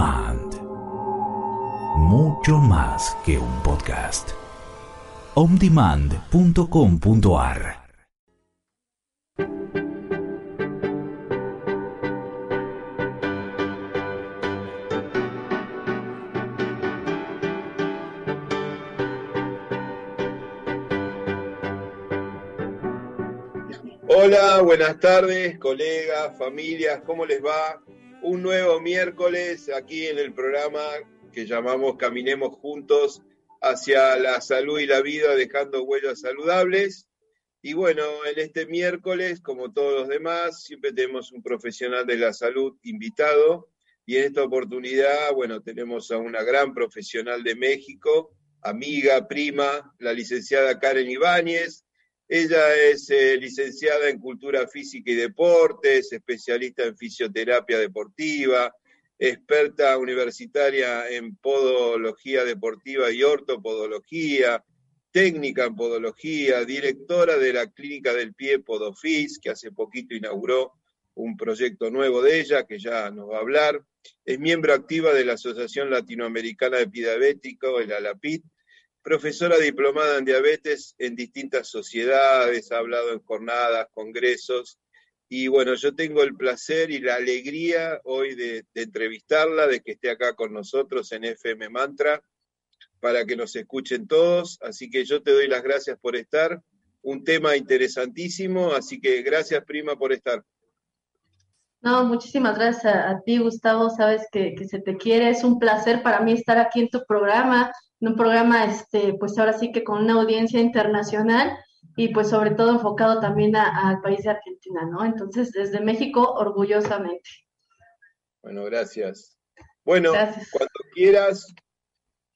Demand. Mucho más que un podcast. ondemand.com.ar Hola, buenas tardes, colegas, familias, ¿cómo les va? Un nuevo miércoles aquí en el programa que llamamos Caminemos Juntos hacia la salud y la vida, dejando huellas saludables. Y bueno, en este miércoles, como todos los demás, siempre tenemos un profesional de la salud invitado. Y en esta oportunidad, bueno, tenemos a una gran profesional de México, amiga, prima, la licenciada Karen Ibáñez, ella es eh, licenciada en Cultura Física y Deportes, especialista en fisioterapia deportiva, experta universitaria en podología deportiva y ortopodología, técnica en podología, directora de la Clínica del Pie Podofis, que hace poquito inauguró un proyecto nuevo de ella, que ya nos va a hablar. Es miembro activa de la Asociación Latinoamericana de Diabético, el ALAPIT, profesora diplomada en diabetes en distintas sociedades, ha hablado en jornadas, congresos, y bueno, yo tengo el placer y la alegría hoy de, entrevistarla, de que esté acá con nosotros en FM Mantra, para que nos escuchen todos, así que yo te doy las gracias por estar, un tema interesantísimo, así que gracias prima por estar. No, muchísimas gracias a, ti, Gustavo. Sabes que, que, se te quiere. Es un placer para mí estar aquí en tu programa en un programa, este, pues ahora sí que con una audiencia internacional y pues sobre todo enfocado también al país de Argentina, ¿no? Entonces, desde México, orgullosamente. Bueno, gracias. Bueno, cuando quieras,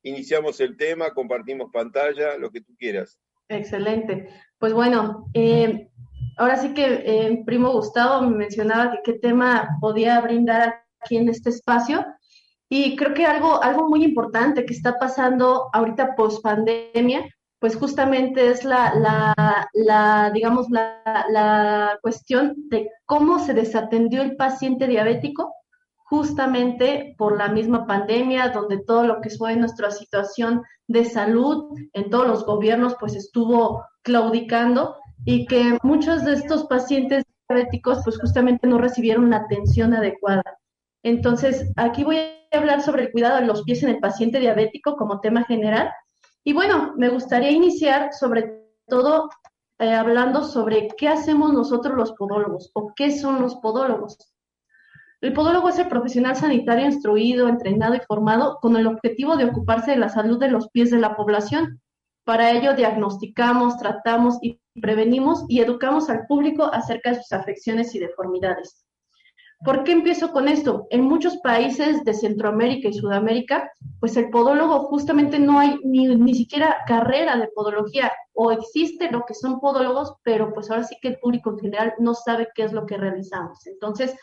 iniciamos el tema, compartimos pantalla, lo que tú quieras. Excelente. Pues bueno, eh, ahora sí que eh, primo Gustavo me mencionaba qué tema podía brindar aquí en este espacio. Y creo que algo, algo muy importante que está pasando ahorita post pandemia, pues justamente es la, la, la digamos, la, la, cuestión de cómo se desatendió el paciente diabético justamente por la misma pandemia, donde todo lo que fue nuestra situación de salud en todos los gobiernos, pues estuvo claudicando y que muchos de estos pacientes diabéticos, pues justamente no recibieron la atención adecuada. Entonces, aquí voy a hablar sobre el cuidado de los pies en el paciente diabético como tema general. Y bueno, me gustaría iniciar sobre todo eh, hablando sobre qué hacemos nosotros los podólogos o qué son los podólogos. El podólogo es el profesional sanitario instruido, entrenado y formado con el objetivo de ocuparse de la salud de los pies de la población. Para ello diagnosticamos, tratamos y prevenimos y educamos al público acerca de sus afecciones y deformidades. ¿Por qué empiezo con esto? En muchos países de Centroamérica y Sudamérica, pues el podólogo justamente no hay ni, ni siquiera carrera de podología o existe lo que son podólogos, pero pues ahora sí que el público en general no sabe qué es lo que realizamos. Entonces,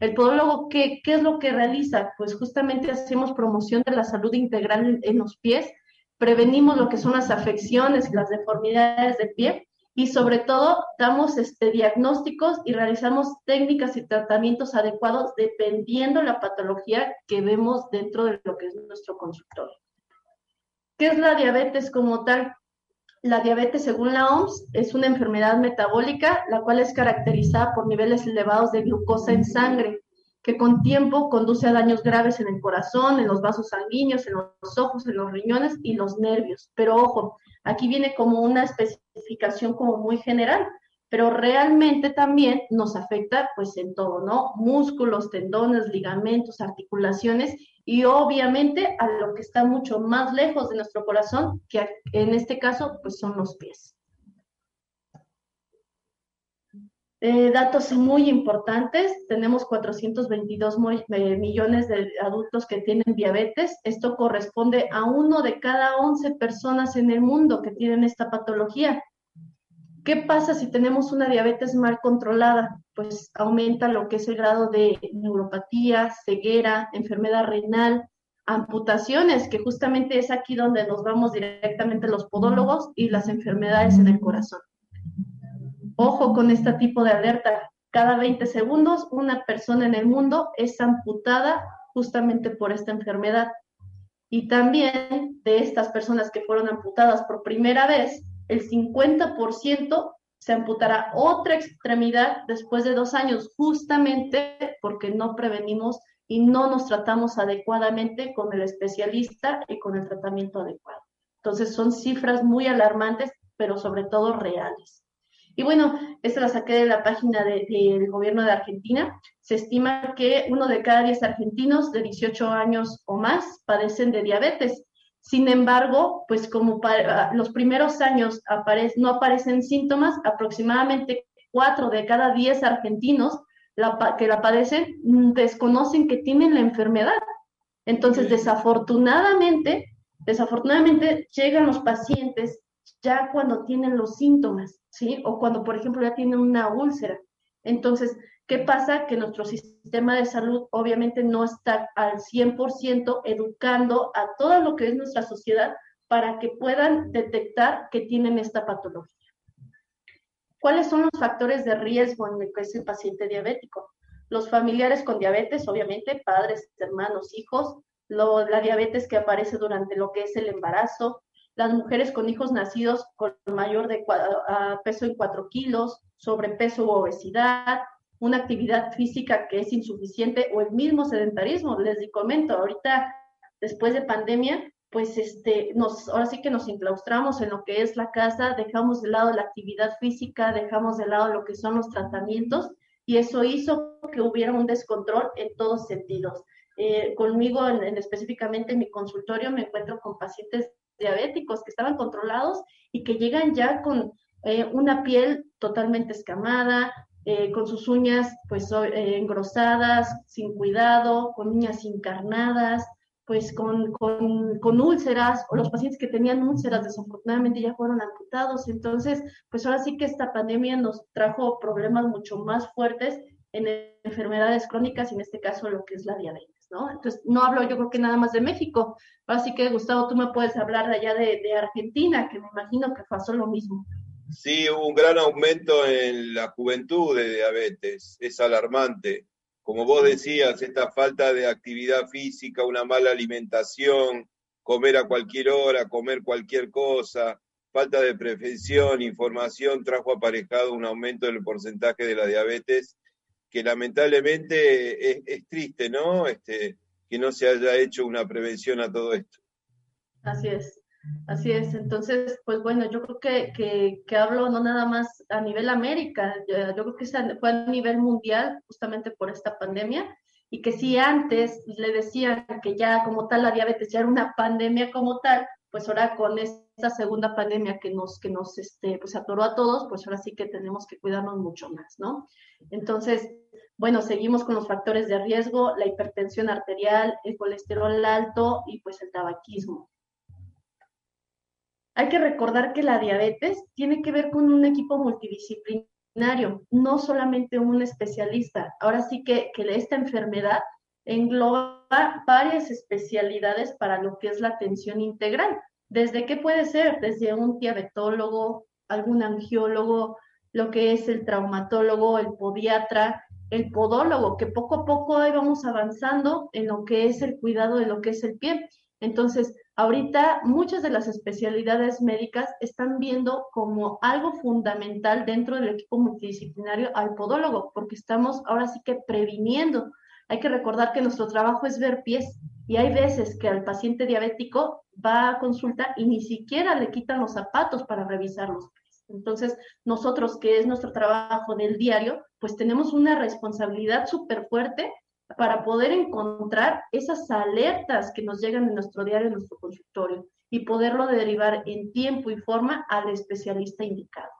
el podólogo, ¿qué, qué es lo que realiza? Pues justamente hacemos promoción de la salud integral en los pies, prevenimos lo que son las afecciones y las deformidades del pie y sobre todo damos este, diagnósticos y realizamos técnicas y tratamientos adecuados dependiendo la patología que vemos dentro de lo que es nuestro consultorio. ¿Qué es la diabetes como tal? La diabetes, según la OMS, es una enfermedad metabólica, la cual es caracterizada por niveles elevados de glucosa en sangre, que con tiempo conduce a daños graves en el corazón, en los vasos sanguíneos, en los ojos, en los riñones y los nervios. Pero ojo, Aquí viene como una especificación como muy general, pero realmente también nos afecta pues en todo, ¿no? Músculos, tendones, ligamentos, articulaciones y obviamente a lo que está mucho más lejos de nuestro corazón, que en este caso pues son los pies. Eh, datos muy importantes, tenemos 422 eh, millones de adultos que tienen diabetes. Esto corresponde a uno de cada 11 personas en el mundo que tienen esta patología. ¿Qué pasa si tenemos una diabetes mal controlada? Pues aumenta lo que es el grado de neuropatía, ceguera, enfermedad renal, amputaciones, que justamente es aquí donde nos vamos directamente los podólogos y las enfermedades en el corazón. Ojo con este tipo de alerta. cada 20 segundos una persona en el mundo es amputada justamente por esta enfermedad. Y también de estas personas que fueron amputadas por primera vez, el 50% se amputará otra extremidad después de dos años, justamente porque no prevenimos y no nos tratamos adecuadamente con el especialista y con el tratamiento adecuado. Entonces son cifras muy alarmantes, pero sobre todo reales. Y bueno, esta la saqué de la página del gobierno de Argentina. Se estima que uno de cada diez argentinos de 18 años o más padecen de diabetes. Sin embargo, pues como para los primeros años no aparecen síntomas, aproximadamente cuatro de cada diez argentinos que la padecen mm, desconocen que tienen la enfermedad. Entonces, desafortunadamente, desafortunadamente llegan los pacientes ya cuando tienen los síntomas, ¿sí? O cuando, por ejemplo, ya tienen una úlcera. Entonces, ¿qué pasa? Que nuestro sistema de salud obviamente no está al 100% educando a todo lo que es nuestra sociedad para que puedan detectar que tienen esta patología. ¿Cuáles son los factores de riesgo en el que es el paciente diabético? Los familiares con diabetes, obviamente, padres, hermanos, hijos, la diabetes que aparece durante lo que es el embarazo, las mujeres con hijos nacidos con mayor de peso en 4 kilos, sobrepeso u obesidad, una actividad física que es insuficiente o el mismo sedentarismo. Les comento, ahorita, después de pandemia, pues este, nos, ahora sí que nos enclaustramos en lo que es la casa, dejamos de lado la actividad física, dejamos de lado lo que son los tratamientos y eso hizo que hubiera un descontrol en todos sentidos. Eh, conmigo, en, específicamente en mi consultorio, me encuentro con pacientes diabéticos que estaban controlados y que llegan ya con eh, una piel totalmente escamada, eh, con sus uñas pues engrosadas, sin cuidado, con uñas encarnadas, pues con, con, úlceras o los pacientes que tenían úlceras desafortunadamente ya fueron amputados. Entonces, pues ahora sí que esta pandemia nos trajo problemas mucho más fuertes en enfermedades crónicas y en este caso lo que es la diabetes, ¿no? Entonces, no hablo yo creo que nada más de México. Así que, Gustavo, tú me puedes hablar de allá de, Argentina, que me imagino que pasó lo mismo. Sí, hubo un gran aumento en la juventud de diabetes, es alarmante como vos decías, esta falta de actividad física, una mala alimentación, comer a cualquier hora, comer cualquier cosa, falta de prevención, información, trajo aparejado un aumento del porcentaje de la diabetes, que lamentablemente es, triste, ¿no? Este, que no se haya hecho una prevención a todo esto. Así es. Así es, entonces, pues bueno, yo creo que, que, hablo no nada más a nivel América, yo, creo que fue a nivel mundial justamente por esta pandemia y que si antes le decían que ya como tal la diabetes ya era una pandemia como tal, pues ahora con esta segunda pandemia que nos, que nos este, pues atoró a todos, pues ahora sí que tenemos que cuidarnos mucho más, ¿no? Entonces, bueno, seguimos con los factores de riesgo, la hipertensión arterial, el colesterol alto y pues el tabaquismo. Hay que recordar que la diabetes tiene que ver con un equipo multidisciplinario, no solamente un especialista. Ahora sí que, esta enfermedad engloba varias especialidades para lo que es la atención integral. ¿Desde qué puede ser? Desde un diabetólogo, algún angiólogo, lo que es el traumatólogo, el podiatra, el podólogo, que poco a poco ahí vamos avanzando en lo que es el cuidado de lo que es el pie. Entonces, ahorita muchas de las especialidades médicas están viendo como algo fundamental dentro del equipo multidisciplinario al podólogo, porque estamos ahora sí que previniendo. Hay que recordar que nuestro trabajo es ver pies y hay veces que al paciente diabético va a consulta y ni siquiera le quitan los zapatos para revisar los pies. Entonces, nosotros, que es nuestro trabajo del diario, pues tenemos una responsabilidad súper fuerte para poder encontrar esas alertas que nos llegan en nuestro diario, en nuestro consultorio, y poderlo derivar en tiempo y forma al especialista indicado.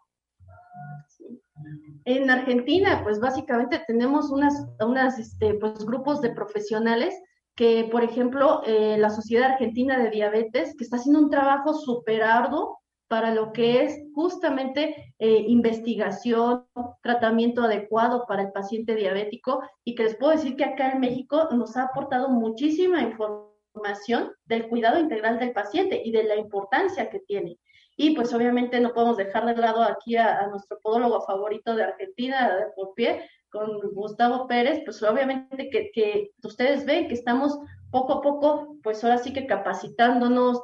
En Argentina, pues básicamente tenemos unas, unas este, pues, grupos de profesionales que, por ejemplo, eh, la Sociedad Argentina de Diabetes, que está haciendo un trabajo súper arduo para lo que es justamente eh, investigación, tratamiento adecuado para el paciente diabético y que les puedo decir que acá en México nos ha aportado muchísima información del cuidado integral del paciente y de la importancia que tiene. Y pues obviamente no podemos dejar de lado aquí a, nuestro podólogo favorito de Argentina, de por pie, con Gustavo Pérez, pues obviamente que, que ustedes ven que estamos poco a poco, pues ahora sí que capacitándonos,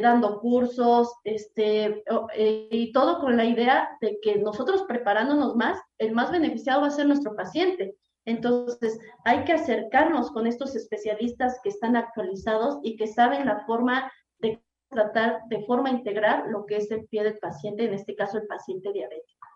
dando cursos, este, eh, y todo con la idea de que nosotros preparándonos más, el más beneficiado va a ser nuestro paciente. Entonces, hay que acercarnos con estos especialistas que están actualizados y que saben la forma tratar de forma integral lo que es el pie del paciente, en este caso el paciente diabético.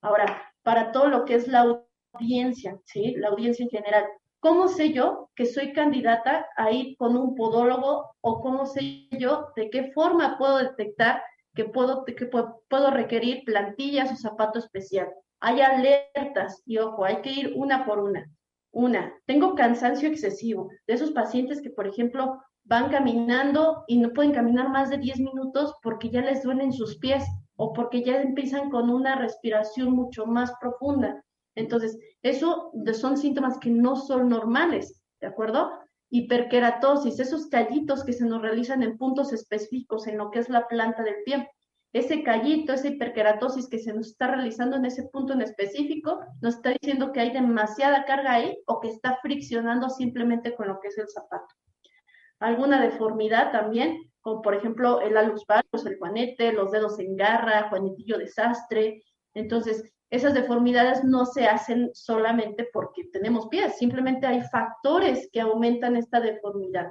Ahora, para todo lo que es la audiencia, ¿sí? La audiencia en general, ¿Cómo sé yo que soy candidata a ir con un podólogo o cómo sé yo de qué forma puedo detectar que puedo, que puedo requerir plantillas o zapato especial? Hay alertas y ojo, hay que ir una por una. Una, tengo cansancio excesivo de esos pacientes que, por ejemplo, van caminando y no pueden caminar más de 10 minutos porque ya les duelen sus pies o porque ya empiezan con una respiración mucho más profunda. Entonces, eso son síntomas que no son normales, ¿de acuerdo? Hiperkeratosis, esos callitos que se nos realizan en puntos específicos en lo que es la planta del pie. Ese callito, esa hiperkeratosis que se nos está realizando en ese punto en específico, nos está diciendo que hay demasiada carga ahí o que está friccionando simplemente con lo que es el zapato. Alguna deformidad también, como por ejemplo el alus valgus, el juanete, los dedos en garra, juanetillo desastre. Entonces, esas deformidades no se hacen solamente porque tenemos pies, simplemente hay factores que aumentan esta deformidad.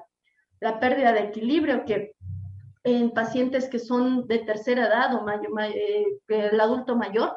La pérdida de equilibrio, que en pacientes que son de tercera edad o mayor, eh, el adulto mayor,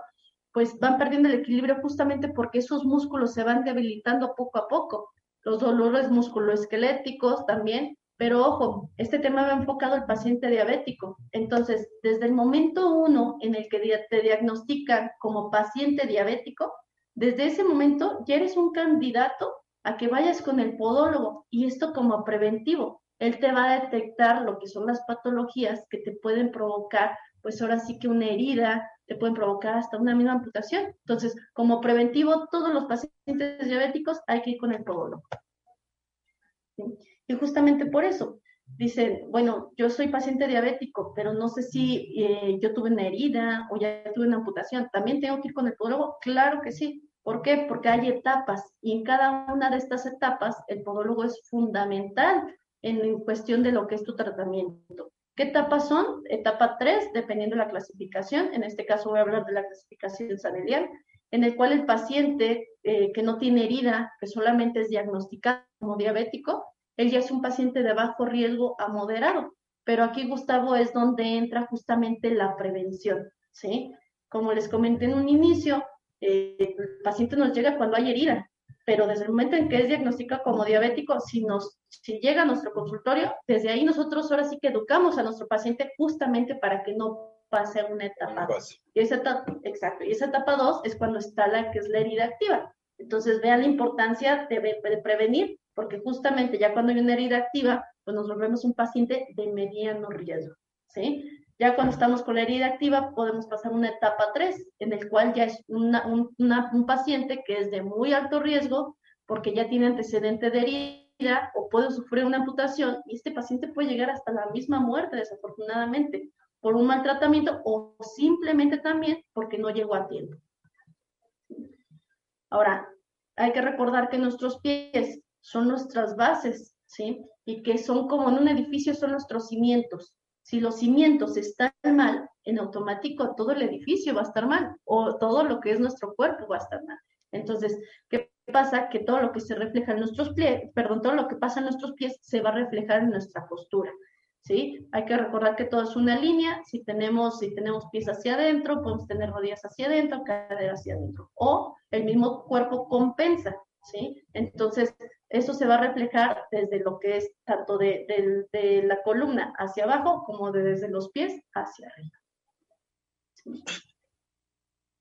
pues van perdiendo el equilibrio justamente porque esos músculos se van debilitando poco a poco. Los dolores musculoesqueléticos también pero ojo, este tema va enfocado al paciente diabético. Entonces, desde el momento uno en el que te diagnostican como paciente diabético, desde ese momento ya eres un candidato a que vayas con el podólogo y esto como preventivo. Él te va a detectar lo que son las patologías que te pueden provocar, pues ahora sí que una herida, te pueden provocar hasta una misma amputación. Entonces, como preventivo, todos los pacientes diabéticos hay que ir con el podólogo. ¿Sí? Y justamente por eso dicen, bueno, yo soy paciente diabético, pero no sé si eh, yo tuve una herida o ya tuve una amputación. ¿También tengo que ir con el podólogo? Claro que sí. ¿Por qué? Porque hay etapas y en cada una de estas etapas el podólogo es fundamental en cuestión de lo que es tu tratamiento. ¿Qué etapas son? Etapa 3, dependiendo de la clasificación. En este caso voy a hablar de la clasificación sanelial, en el cual el paciente eh, que no tiene herida, que solamente es diagnosticado como diabético, él ya es un paciente de bajo riesgo a moderado, pero aquí, Gustavo, es donde entra justamente la prevención, ¿sí? Como les comenté en un inicio, eh, el paciente nos llega cuando hay herida, pero desde el momento en que es diagnosticado como diabético, si, nos, si llega a nuestro consultorio, desde ahí nosotros ahora sí que educamos a nuestro paciente justamente para que no pase una etapa. Y esa etapa, exacto, y esa etapa 2 es cuando está la que es la herida activa. Entonces vean la importancia de, de prevenir porque justamente ya cuando hay una herida activa, pues nos volvemos un paciente de mediano riesgo, ¿sí? Ya cuando estamos con la herida activa, podemos pasar una etapa 3, en el cual ya es un, paciente que es de muy alto riesgo, porque ya tiene antecedente de herida o puede sufrir una amputación, y este paciente puede llegar hasta la misma muerte, desafortunadamente, por un maltratamiento o simplemente también porque no llegó a tiempo. Ahora, hay que recordar que nuestros pies son nuestras bases, ¿sí? Y que son como en un edificio, son nuestros cimientos. Si los cimientos están mal, en automático todo el edificio va a estar mal, o todo lo que es nuestro cuerpo va a estar mal. Entonces, ¿qué pasa? Que todo lo que se refleja en nuestros pies, perdón, todo lo que pasa en nuestros pies se va a reflejar en nuestra postura. ¿Sí? Hay que recordar que todo es una línea. Si tenemos, si tenemos pies hacia adentro, podemos tener rodillas hacia adentro, cadera hacia adentro. O el mismo cuerpo compensa, ¿sí? Entonces, eso se va a reflejar desde lo que es tanto de, la columna hacia abajo como desde los pies hacia arriba.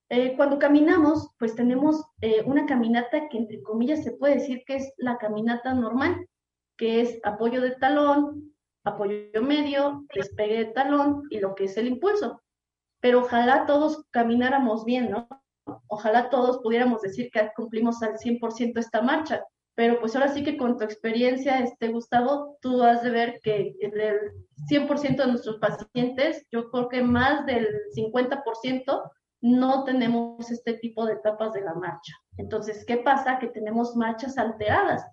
Eh, cuando caminamos, pues tenemos eh, una caminata que entre comillas se puede decir que es la caminata normal, que es apoyo de talón, apoyo medio, despegue de talón y lo que es el impulso. Pero ojalá todos camináramos bien, ¿no? Ojalá todos pudiéramos decir que cumplimos al 100% esta marcha, pero pues ahora sí que con tu experiencia, este, Gustavo, tú has de ver que el 100% de nuestros pacientes, yo creo que más del 50% no tenemos este tipo de etapas de la marcha, Entonces, ¿qué pasa? Que tenemos marchas alteradas.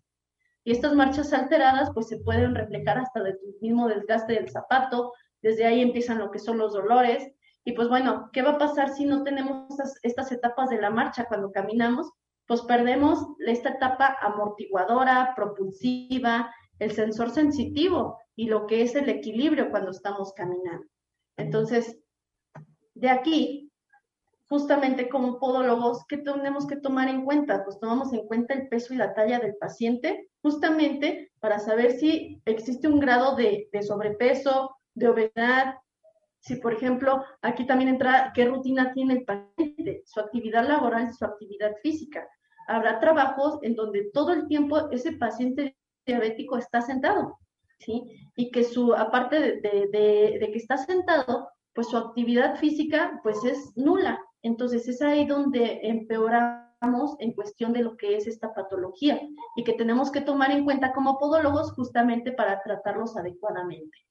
Y estas marchas alteradas pues se pueden reflejar hasta del mismo desgaste del zapato, desde ahí empiezan lo que son los dolores. Y pues bueno, ¿qué va a pasar si no tenemos estas, etapas de la marcha cuando caminamos? Pues perdemos esta etapa amortiguadora, propulsiva, el sensor sensitivo y lo que es el equilibrio cuando estamos caminando. Entonces, de aquí, justamente como podólogos, ¿qué tenemos que tomar en cuenta? Pues tomamos en cuenta el peso y la talla del paciente, justamente para saber si existe un grado de, de sobrepeso, de obesidad, si por ejemplo aquí también entra qué rutina tiene el paciente, su actividad laboral, su actividad física. Habrá trabajos en donde todo el tiempo ese paciente diabético está sentado, ¿sí? Y que su, aparte de, que está sentado, pues su actividad física pues es nula. Entonces es ahí donde empeoramos en cuestión de lo que es esta patología y que tenemos que tomar en cuenta como podólogos justamente para tratarlos adecuadamente.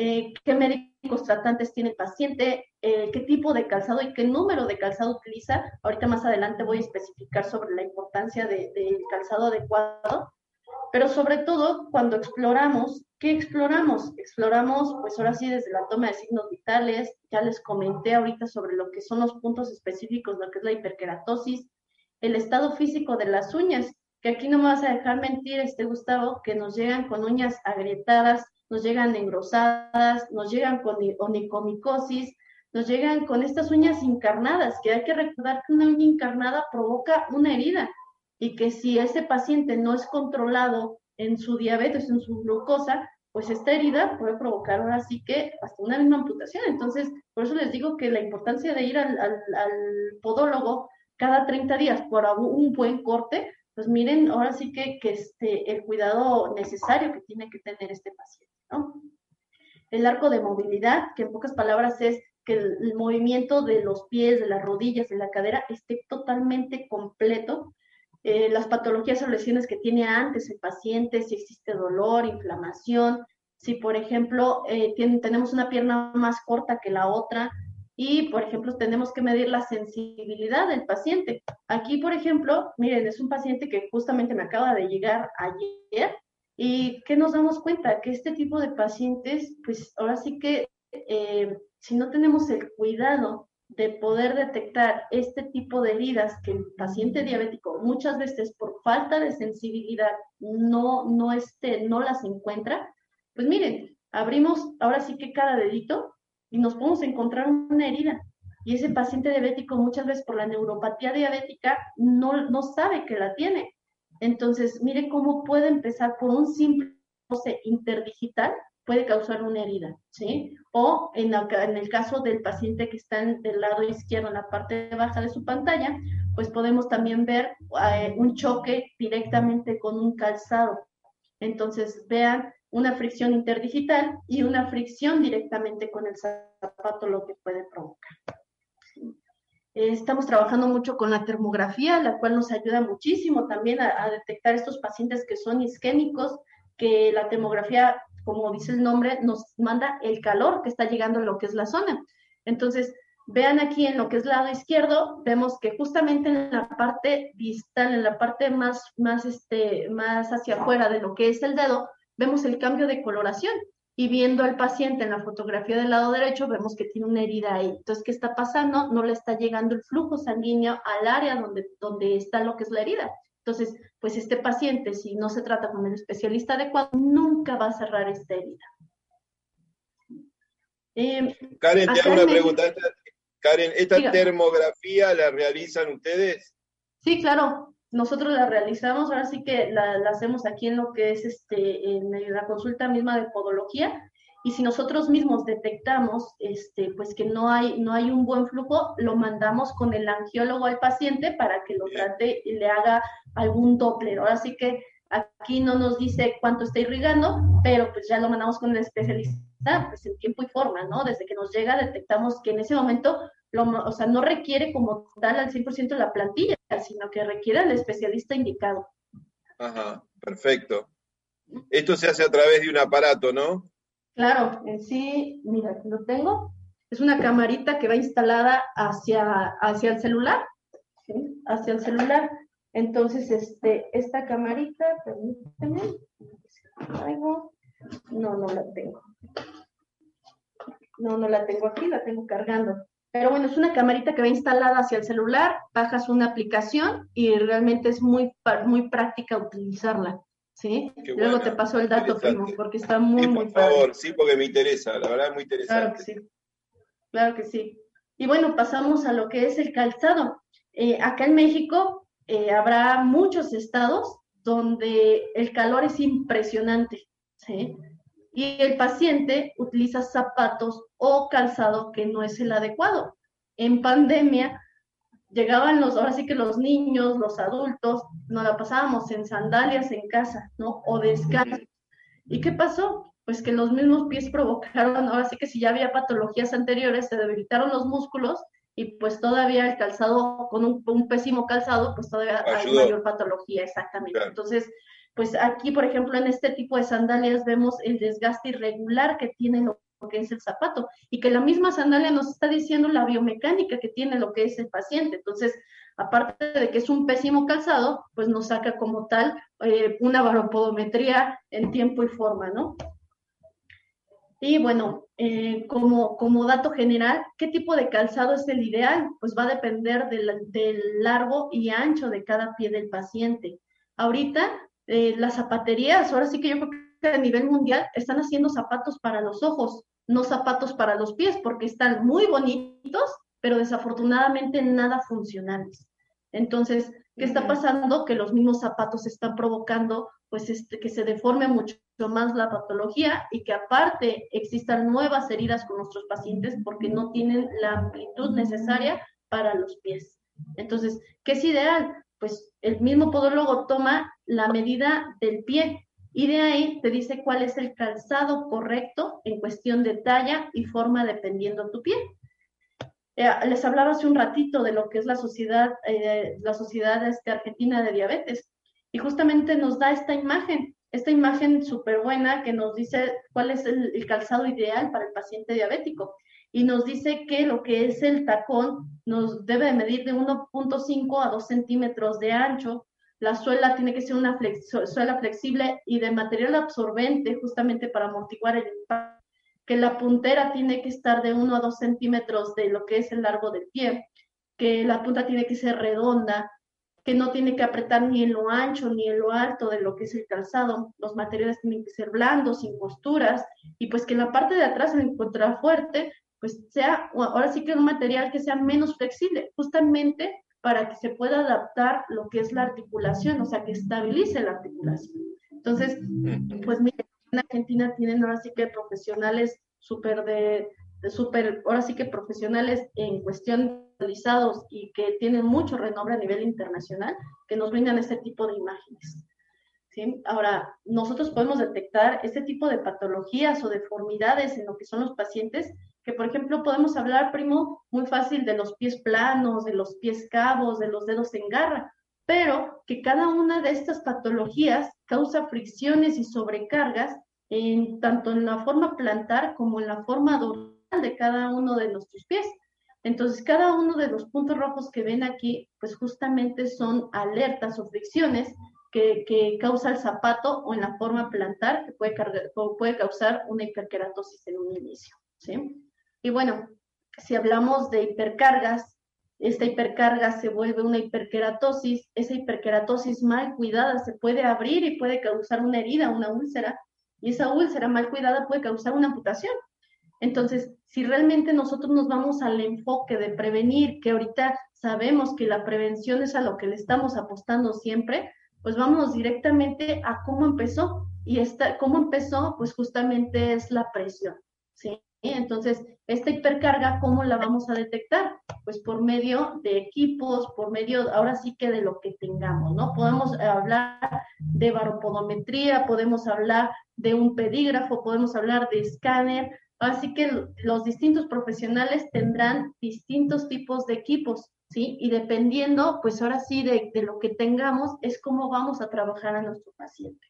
Eh, qué médicos tratantes tiene el paciente, eh, qué tipo de calzado y qué número de calzado utiliza. Ahorita más adelante voy a especificar sobre la importancia del calzado adecuado, pero sobre todo cuando exploramos, ¿qué exploramos? Exploramos, pues ahora sí, desde la toma de signos vitales, ya les comenté ahorita sobre lo que son los puntos específicos, lo que es la hiperkeratosis, el estado físico de las uñas, que aquí no me vas a dejar mentir, este Gustavo, que nos llegan con uñas agrietadas, nos llegan engrosadas, nos llegan con onicomicosis, nos llegan con estas uñas encarnadas, que hay que recordar que una uña encarnada provoca una herida y que si ese paciente no es controlado en su diabetes, en su glucosa, pues esta herida puede provocar ahora sí que hasta una misma amputación. Entonces, por eso les digo que la importancia de ir al, podólogo cada 30 días por un buen corte, pues miren, ahora sí que, que este, el cuidado necesario que tiene que tener este paciente. El arco de movilidad, que en pocas palabras es que el, movimiento de los pies, de las rodillas, de la cadera esté totalmente completo. Eh, las patologías o lesiones que tiene antes el paciente, si existe dolor, inflamación, si por ejemplo eh, tenemos una pierna más corta que la otra y por ejemplo tenemos que medir la sensibilidad del paciente. Aquí por ejemplo, miren, es un paciente que justamente me acaba de llegar ayer ¿Y qué nos damos cuenta? Que este tipo de pacientes, pues ahora sí que eh, si no tenemos el cuidado de poder detectar este tipo de heridas que el paciente diabético muchas veces por falta de sensibilidad no, no, este, no las encuentra, pues miren, abrimos ahora sí que cada dedito y nos podemos encontrar una herida. Y ese paciente diabético muchas veces por la neuropatía diabética no, no sabe que la tiene. Entonces, mire cómo puede empezar por un simple interdigital, puede causar una herida, ¿sí? O en, el caso del paciente que está en, del lado izquierdo, en la parte baja de su pantalla, pues podemos también ver eh, un choque directamente con un calzado. Entonces, vean una fricción interdigital y una fricción directamente con el zapato, lo que puede provocar. Eh, estamos trabajando mucho con la termografía, la cual nos ayuda muchísimo también a, detectar estos pacientes que son isquémicos, que la termografía, como dice el nombre, nos manda el calor que está llegando en lo que es la zona. Entonces, vean aquí en lo que es lado izquierdo, vemos que justamente en la parte distal, en la parte más, más, este, más hacia afuera de lo que es el dedo, vemos el cambio de coloración y viendo al paciente en la fotografía del lado derecho vemos que tiene una herida ahí. Entonces, ¿qué está pasando? No le está llegando el flujo sanguíneo al área donde, donde está lo que es la herida. Entonces, pues este paciente, si no se trata con el especialista adecuado, nunca va a cerrar esta herida. Eh, Karen, te hago una pregunta. Karen, ¿esta termografía la realizan ustedes? Sí, claro nosotros la realizamos, ahora sí que la, hacemos aquí en lo que es este, en la consulta misma de podología, y si nosotros mismos detectamos este, pues que no hay, no hay un buen flujo, lo mandamos con el angiólogo al paciente para que lo trate y le haga algún Doppler. Ahora sí que aquí no nos dice cuánto está irrigando, pero pues ya lo mandamos con el especialista pues en tiempo y forma, ¿no? Desde que nos llega detectamos que en ese momento o sea, no requiere como tal al 100% la plantilla, sino que requiere al especialista indicado. Ajá, perfecto. Esto se hace a través de un aparato, ¿no? Claro, en sí, mira, aquí lo tengo. Es una camarita que va instalada hacia, hacia el celular hacia el celular. Entonces, este, esta camarita, permíteme, no, no la tengo. No, no la tengo aquí, la tengo cargando. Pero bueno, es una camarita que va instalada hacia el celular, bajas una aplicación y realmente es muy, muy práctica utilizarla. ¿sí? Luego te paso el dato, primo, porque está muy, muy Por favor, sí, porque me interesa, la verdad es muy interesante. Claro que sí. Claro que sí. Y bueno, pasamos a lo que es el calzado. Eh, acá en México eh, habrá muchos estados donde el calor es impresionante, ¿sí? Y el paciente utiliza zapatos o calzado que no es el adecuado. En pandemia llegaban los, ahora sí que los niños, los adultos, nos la pasábamos en sandalias en casa, ¿no? O descalzos. ¿Y qué pasó? Pues que los mismos pies provocaron, ahora sí que si ya había patologías anteriores, se debilitaron los músculos y pues todavía el calzado, con un, pésimo calzado, pues todavía hay mayor patología, exactamente. Entonces, pues aquí, por ejemplo, en este tipo de sandalias vemos el desgaste irregular que tiene lo que es el zapato y que la misma sandalia nos está diciendo la biomecánica que tiene lo que es el paciente. Entonces, aparte de que es un pésimo calzado, pues nos saca como tal eh, una baropodometría en tiempo y forma, ¿no? Y bueno, eh, como, como dato general, ¿qué tipo de calzado es el ideal? Pues va a depender del, del largo y ancho de cada pie del paciente. Ahorita, eh, las zapaterías, ahora sí que yo creo que a nivel mundial están haciendo zapatos para los ojos, no zapatos para los pies, porque están muy bonitos, pero desafortunadamente nada funcionales. Entonces, ¿qué está pasando? Que los mismos zapatos están provocando pues este, que se deforme mucho más la patología y que aparte existan nuevas heridas con nuestros pacientes porque no tienen la amplitud necesaria para los pies. Entonces, ¿qué es ideal? Pues el mismo podólogo toma la medida del pie y de ahí te dice cuál es el calzado correcto en cuestión de talla y forma dependiendo tu pie. Eh, les hablaba hace un ratito de lo que es la sociedad, eh, la sociedad este, argentina de diabetes y justamente nos da esta imagen, esta imagen súper buena que nos dice cuál es el, calzado ideal para el paciente diabético y nos dice que lo que es el tacón nos debe medir de 1.5 a 2 centímetros de ancho, la suela tiene que ser una suela flexible y de material absorbente justamente para amortiguar el impacto, que la puntera tiene que estar de 1 a 2 centímetros de lo que es el largo del pie, que la punta tiene que ser redonda, que no tiene que apretar ni en lo ancho ni en lo alto de lo que es el calzado. Los materiales tienen que ser blandos, sin costuras, y pues que la parte de atrás, en el contrafuerte, pues sea, ahora sí que un material que sea menos flexible, justamente para que se pueda adaptar lo que es la articulación, o sea, que estabilice la articulación. Entonces, pues mira, en Argentina tienen ahora sí que profesionales súper de, de súper, ahora sí que profesionales en cuestión realizados y que tienen mucho renombre a nivel internacional, que nos brindan este tipo de imágenes. ¿sí? Ahora, nosotros podemos detectar este tipo de patologías o deformidades en lo que son los pacientes, que por ejemplo podemos hablar, primo, muy fácil de los pies planos, de los pies cabos, de los dedos en garra, pero que cada una de estas patologías causa fricciones y sobrecargas en, tanto en la forma plantar como en la forma dorsal de cada uno de nuestros pies. Entonces, cada uno de los puntos rojos que ven aquí, pues justamente son alertas o fricciones que, causa el zapato o en la forma plantar, que puede, puede causar una hiperkeratosis en un inicio. ¿sí? Y bueno, si hablamos de hipercargas, esta hipercarga se vuelve una hiperkeratosis, esa hiperkeratosis mal cuidada se puede abrir y puede causar una herida, una úlcera, y esa úlcera mal cuidada puede causar una amputación. Entonces, si realmente nosotros nos vamos al enfoque de prevenir, que ahorita sabemos que la prevención es a lo que le estamos apostando siempre, pues vamos directamente a cómo empezó. Y esta, cómo empezó, pues justamente es la presión, ¿sí? Entonces, esta hipercarga, ¿cómo la vamos a detectar? Pues por medio de equipos, por medio, ahora sí que de lo que tengamos, ¿no? Podemos hablar de baropodometría, podemos hablar de un pedígrafo, podemos hablar de escáner, Así que los distintos profesionales tendrán distintos tipos de equipos, ¿sí? Y dependiendo, pues ahora sí, de, lo que tengamos, es cómo vamos a trabajar a nuestro paciente.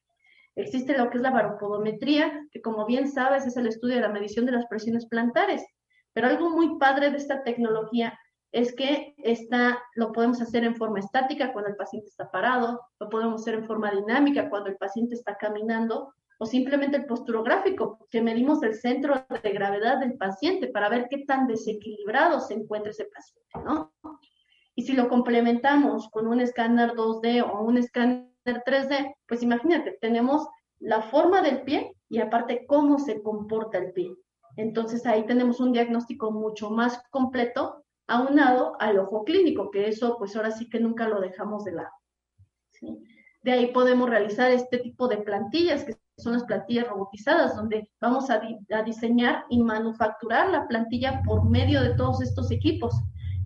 Existe lo que es la baropodometría, que como bien sabes es el estudio de la medición de las presiones plantares. Pero algo muy padre de esta tecnología es que esta lo podemos hacer en forma estática cuando el paciente está parado, lo podemos hacer en forma dinámica cuando el paciente está caminando, o simplemente el posturográfico, que medimos el centro de gravedad del paciente para ver qué tan desequilibrado se encuentra ese paciente, ¿no? Y si lo complementamos con un escáner 2D o un escáner 3D, pues imagínate, tenemos la forma del pie y aparte cómo se comporta el pie. Entonces ahí tenemos un diagnóstico mucho más completo aunado al ojo clínico, que eso pues ahora sí que nunca lo dejamos de lado. De ahí podemos realizar este tipo de plantillas, que son las plantillas robotizadas, donde vamos a, diseñar y manufacturar la plantilla por medio de todos estos equipos.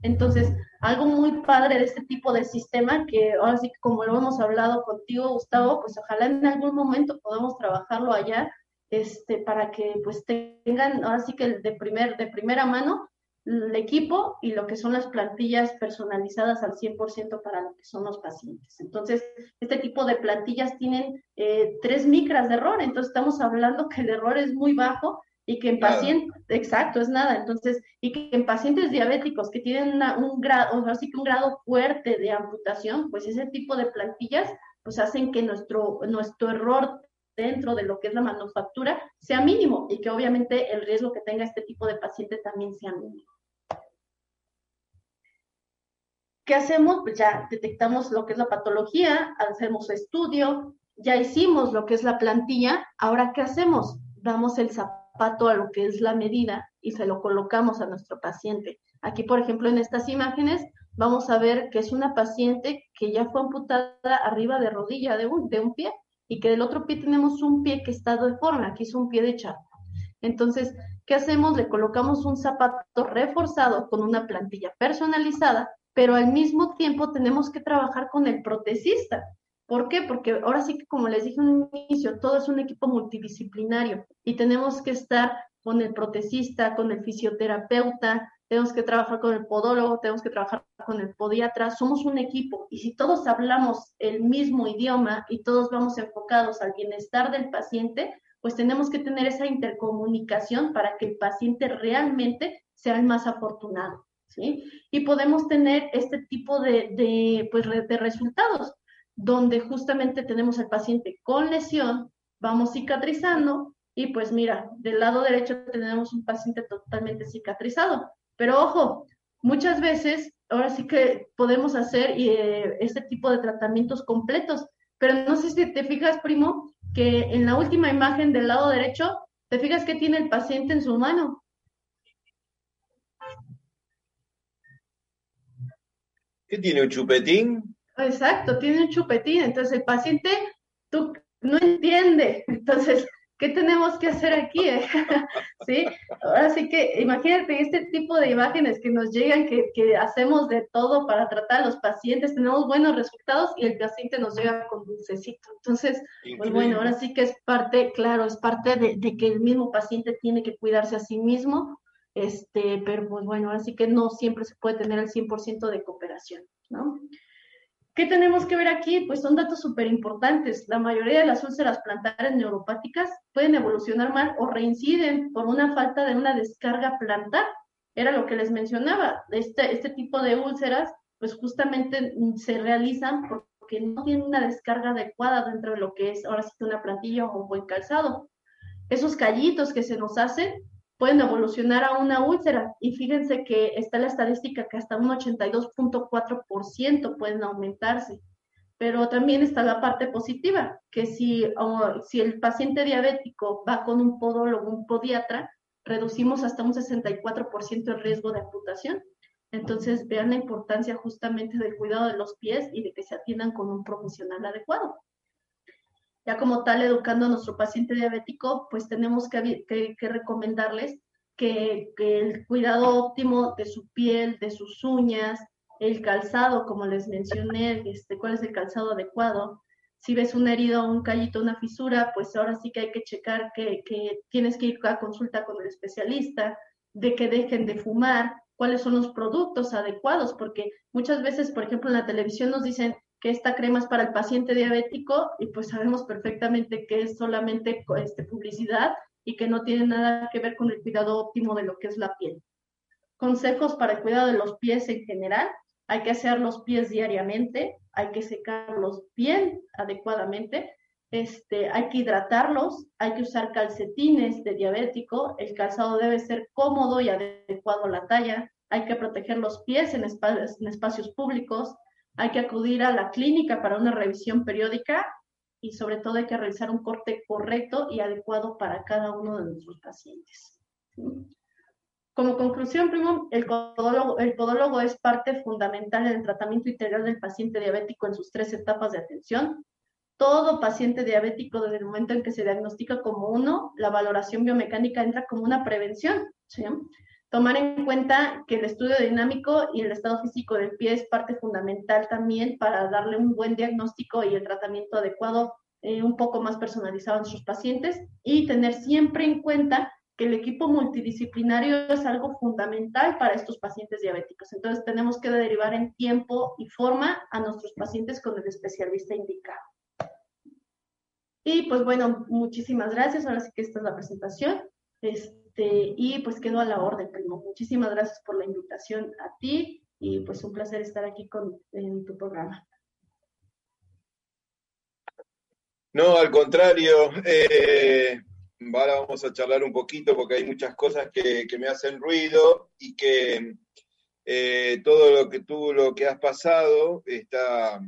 Entonces, algo muy padre de este tipo de sistema, que ahora sí que como lo hemos hablado contigo, Gustavo, pues ojalá en algún momento podamos trabajarlo allá, este, para que pues tengan ahora sí que de, primer, de primera mano el equipo y lo que son las plantillas personalizadas al 100% para lo que son los pacientes. Entonces, este tipo de plantillas tienen eh, tres micras de error, entonces estamos hablando que el error es muy bajo y que en pacientes, exacto, es nada, entonces, y que en pacientes diabéticos que tienen un grado, o así que un grado fuerte de amputación, pues ese tipo de plantillas, pues hacen que nuestro, nuestro error dentro de lo que es la manufactura sea mínimo y que obviamente el riesgo que tenga este tipo de paciente también sea mínimo. ¿Qué hacemos? Pues ya detectamos lo que es la patología, hacemos estudio, ya hicimos lo que es la plantilla, ahora ¿qué hacemos? Damos el zapato a lo que es la medida y se lo colocamos a nuestro paciente. Aquí, por ejemplo, en estas imágenes vamos a ver que es una paciente que ya fue amputada arriba de rodilla de un, de un pie y que del otro pie tenemos un pie que está deforme, aquí es un pie de chato. Entonces, ¿qué hacemos? Le colocamos un zapato reforzado con una plantilla personalizada, pero al mismo tiempo tenemos que trabajar con el protecista. ¿Por qué? Porque ahora sí que, como les dije en un inicio, todo es un equipo multidisciplinario y tenemos que estar con el protecista, con el fisioterapeuta, tenemos que trabajar con el podólogo, tenemos que trabajar con el podiatra, somos un equipo y si todos hablamos el mismo idioma y todos vamos enfocados al bienestar del paciente, pues tenemos que tener esa intercomunicación para que el paciente realmente sea el más afortunado, ¿sí? Y podemos tener este tipo de, pues, de resultados, donde justamente tenemos al paciente con lesión, vamos cicatrizando y pues mira, del lado derecho tenemos un paciente totalmente cicatrizado. Pero ojo, muchas veces ahora sí que podemos hacer eh, este tipo de tratamientos completos, pero no sé si te fijas, primo, que en la última imagen del lado derecho, te fijas que tiene el paciente en su mano. ¿Qué tiene un chupetín? Exacto, tiene un chupetín. Entonces el paciente, tú no entiende. Entonces, ¿qué tenemos que hacer aquí? ¿Sí? Ahora sí que imagínate este tipo de imágenes que nos llegan, que, que, hacemos de todo para tratar a los pacientes, tenemos buenos resultados y el paciente nos llega con dulcecito. Entonces, pues bueno, ahora sí que es parte, claro, es parte de, de, que el mismo paciente tiene que cuidarse a sí mismo, este, pero pues bueno, ahora sí que no siempre se puede tener el 100% de cooperación, ¿no? ¿Qué tenemos que ver aquí? Pues son datos súper importantes. La mayoría de las úlceras plantares neuropáticas pueden evolucionar mal o reinciden por una falta de una descarga plantar. Era lo que les mencionaba. Este, este tipo de úlceras, pues justamente se realizan porque no tienen una descarga adecuada dentro de lo que es ahora sí una plantilla o un buen calzado. Esos callitos que se nos hacen pueden evolucionar a una úlcera. Y fíjense que está la estadística que hasta un 82.4% pueden aumentarse. Pero también está la parte positiva, que si, si el paciente diabético va con un podólogo, un podiatra, reducimos hasta un 64% el riesgo de amputación. Entonces, vean la importancia justamente del cuidado de los pies y de que se atiendan con un profesional adecuado ya como tal educando a nuestro paciente diabético, pues tenemos que, que, recomendarles que, que, el cuidado óptimo de su piel, de sus uñas, el calzado, como les mencioné, este, cuál es el calzado adecuado. Si ves una herida un callito, una fisura, pues ahora sí que hay que checar que, que tienes que ir a consulta con el especialista, de que dejen de fumar, cuáles son los productos adecuados, porque muchas veces, por ejemplo, en la televisión nos dicen, que esta crema es para el paciente diabético y pues sabemos perfectamente que es solamente este, publicidad y que no tiene nada que ver con el cuidado óptimo de lo que es la piel. consejos para el cuidado de los pies en general. Hay que hacer los pies diariamente, hay que secarlos bien adecuadamente, este, hay que hidratarlos, hay que usar calcetines de diabético, el calzado debe ser cómodo y adecuado a la talla, hay que proteger los pies en en espacios públicos, hay que acudir a la clínica para una revisión periódica y sobre todo hay que realizar un corte correcto y adecuado para cada uno de nuestros pacientes. Como conclusión, primo, el podólogo, es parte fundamental en el tratamiento integral del paciente diabético en sus tres etapas de atención. Todo paciente diabético, desde el momento en que se diagnostica como uno, la valoración biomecánica entra como una prevención. ¿sí? Tomar en cuenta que el estudio dinámico y el estado físico del pie es parte fundamental también para darle un buen diagnóstico y el tratamiento adecuado, eh, un poco más personalizado en sus pacientes y tener siempre en cuenta que el equipo multidisciplinario es algo fundamental para estos pacientes diabéticos. Entonces tenemos que derivar en tiempo y forma a nuestros pacientes con el especialista indicado. Y pues bueno, muchísimas gracias. Ahora sí que esta es la presentación. Este, y pues quedo a la orden, primo. Muchísimas gracias por la invitación a ti y pues un placer estar aquí con, en tu programa. No, al contrario. Eh, ahora vamos a charlar un poquito porque hay muchas cosas que, me hacen ruido y que eh, todo lo que tú, lo que has pasado está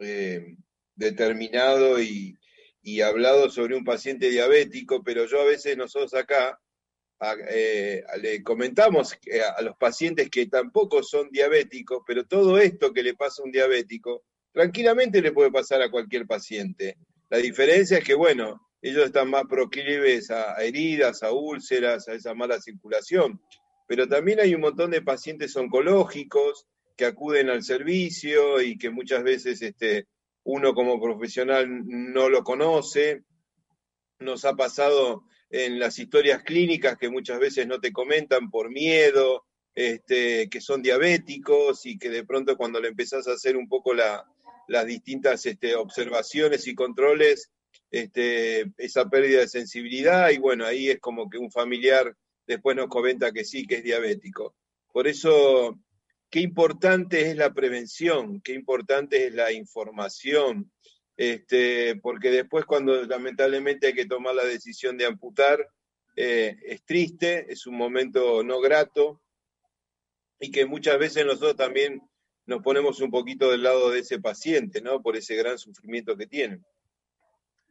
eh, determinado y, y hablado sobre un paciente diabético, pero yo a veces nosotros acá eh, le comentamos a los pacientes que tampoco son diabéticos, pero todo esto que le pasa a un diabético, tranquilamente le puede pasar a cualquier paciente. La diferencia es que, bueno, ellos están más proclives a, heridas, a úlceras, a esa mala circulación, pero también hay un montón de pacientes oncológicos que acuden al servicio y que muchas veces este, uno como profesional no lo conoce. Nos ha pasado en las historias clínicas que muchas veces no te comentan por miedo, este, que son diabéticos y que de pronto cuando le empezás a hacer un poco las distintas este, observaciones y controles, este, esa pérdida de sensibilidad y bueno, ahí es como que un familiar después nos comenta que sí, que es diabético. Por eso qué importante es la prevención, qué importante es la información, este, porque después cuando lamentablemente hay que tomar la decisión de amputar, eh, es triste, es un momento no grato y que muchas veces nosotros también nos ponemos un poquito del lado de ese paciente, ¿no? Por ese gran sufrimiento que tiene.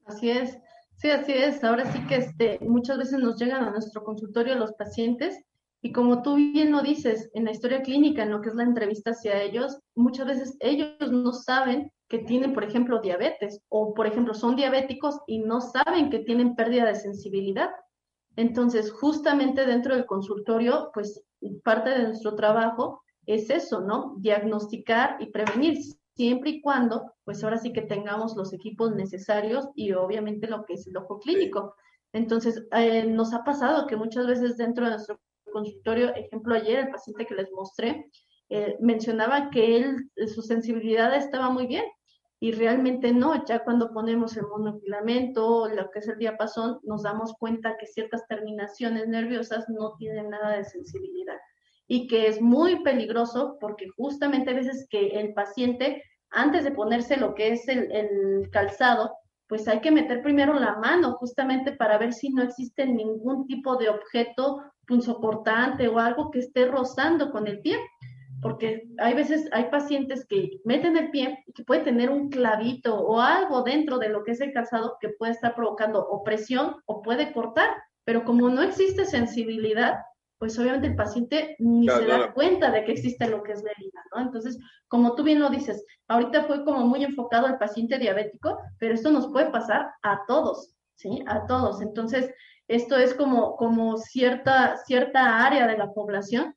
Así es, sí, así es. Ahora sí que este, muchas veces nos llegan a nuestro consultorio los pacientes y como tú bien lo dices, en la historia clínica, en lo que es la entrevista hacia ellos, muchas veces ellos no saben que tienen, por ejemplo, diabetes o, por ejemplo, son diabéticos y no saben que tienen pérdida de sensibilidad. Entonces, justamente dentro del consultorio, pues parte de nuestro trabajo es eso, ¿no? Diagnosticar y prevenir, siempre y cuando, pues ahora sí que tengamos los equipos necesarios y obviamente lo que es el ojo clínico. Entonces, eh, nos ha pasado que muchas veces dentro de nuestro consultorio, ejemplo ayer, el paciente que les mostré, eh, mencionaba que él, su sensibilidad estaba muy bien y realmente no, ya cuando ponemos el monofilamento, lo que es el diapasón, nos damos cuenta que ciertas terminaciones nerviosas no tienen nada de sensibilidad y que es muy peligroso porque justamente a veces que el paciente, antes de ponerse lo que es el, el calzado, pues hay que meter primero la mano justamente para ver si no existe ningún tipo de objeto punzocortante o algo que esté rozando con el pie, porque hay veces, hay pacientes que meten el pie y que puede tener un clavito o algo dentro de lo que es el calzado que puede estar provocando opresión o puede cortar, pero como no existe sensibilidad, pues obviamente el paciente ni se da cuenta de que existe lo que es la herida, ¿no? Entonces, como tú bien lo dices, ahorita fue como muy enfocado al paciente diabético, pero esto nos puede pasar a todos, ¿sí? A todos. Entonces, esto es como, como cierta, cierta área de la población,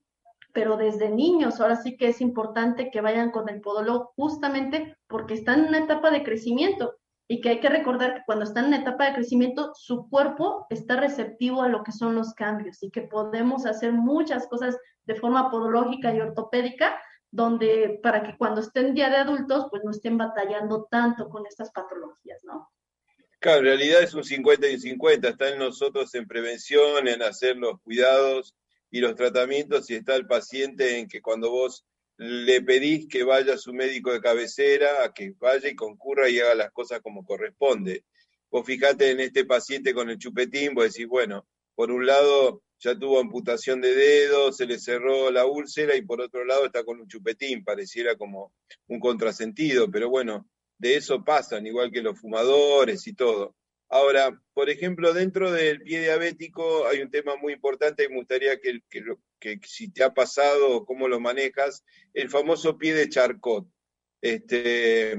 pero desde niños, ahora sí que es importante que vayan con el podólogo justamente porque están en una etapa de crecimiento y que hay que recordar que cuando están en una etapa de crecimiento, su cuerpo está receptivo a lo que son los cambios y que podemos hacer muchas cosas de forma podológica y ortopédica, donde para que cuando estén ya de adultos, pues no estén batallando tanto con estas patologías, ¿no? Claro, en realidad es un 50 y un 50, está en nosotros en prevención, en hacer los cuidados y los tratamientos y está el paciente en que cuando vos le pedís que vaya a su médico de cabecera, a que vaya y concurra y haga las cosas como corresponde. Vos fijate en este paciente con el chupetín, vos decís, bueno, por un lado ya tuvo amputación de dedos, se le cerró la úlcera y por otro lado está con un chupetín, pareciera como un contrasentido, pero bueno, de eso pasan, igual que los fumadores y todo. Ahora, por ejemplo, dentro del pie diabético hay un tema muy importante y me gustaría que, que, si te ha pasado o cómo lo manejas, el famoso pie de Charcot. Este,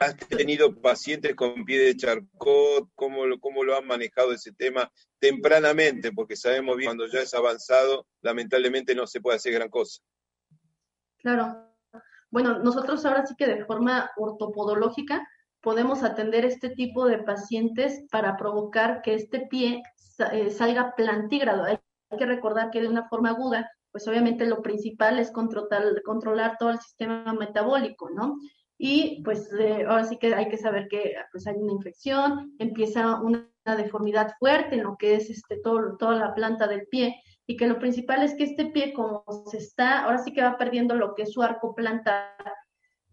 ¿Has tenido pacientes con pie de Charcot? ¿Cómo lo, ¿Cómo lo han manejado ese tema tempranamente? Porque sabemos bien, cuando ya es avanzado, lamentablemente no se puede hacer gran cosa. Claro. Bueno, nosotros ahora sí que de forma ortopodológica podemos atender este tipo de pacientes para provocar que este pie eh, salga plantígrado. Hay que recordar que de una forma aguda, pues obviamente lo principal es controlar, controlar todo el sistema metabólico, ¿no? Y pues eh, ahora sí que hay que saber que pues hay una infección, empieza una deformidad fuerte en lo que es este, todo, toda la planta del pie y que lo principal es que este pie como se está, ahora sí que va perdiendo lo que es su arco plantar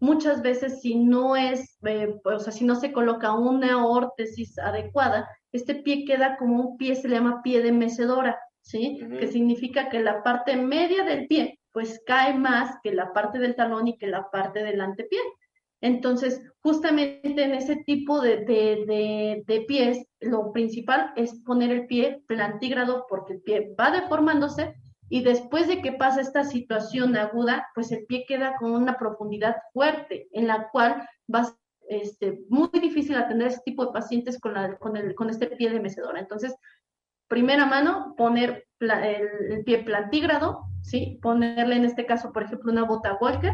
muchas veces si no es, eh, o sea, si no se coloca una órtesis adecuada, este pie queda como un pie, se le llama pie de mecedora, ¿sí? Que significa que la parte media del pie, pues cae más que la parte del talón y que la parte del antepié. Entonces, justamente en ese tipo de, de, de, pies, lo principal es poner el pie plantígrado porque el pie va deformándose y después de que pasa esta situación aguda, pues el pie queda con una profundidad fuerte en la cual va este, muy difícil atender ese tipo de pacientes con, la, con, el, con este pie de mecedora. Entonces, primera mano, poner el, pie plantígrado, ¿sí? Ponerle en este caso, por ejemplo, una bota Walker,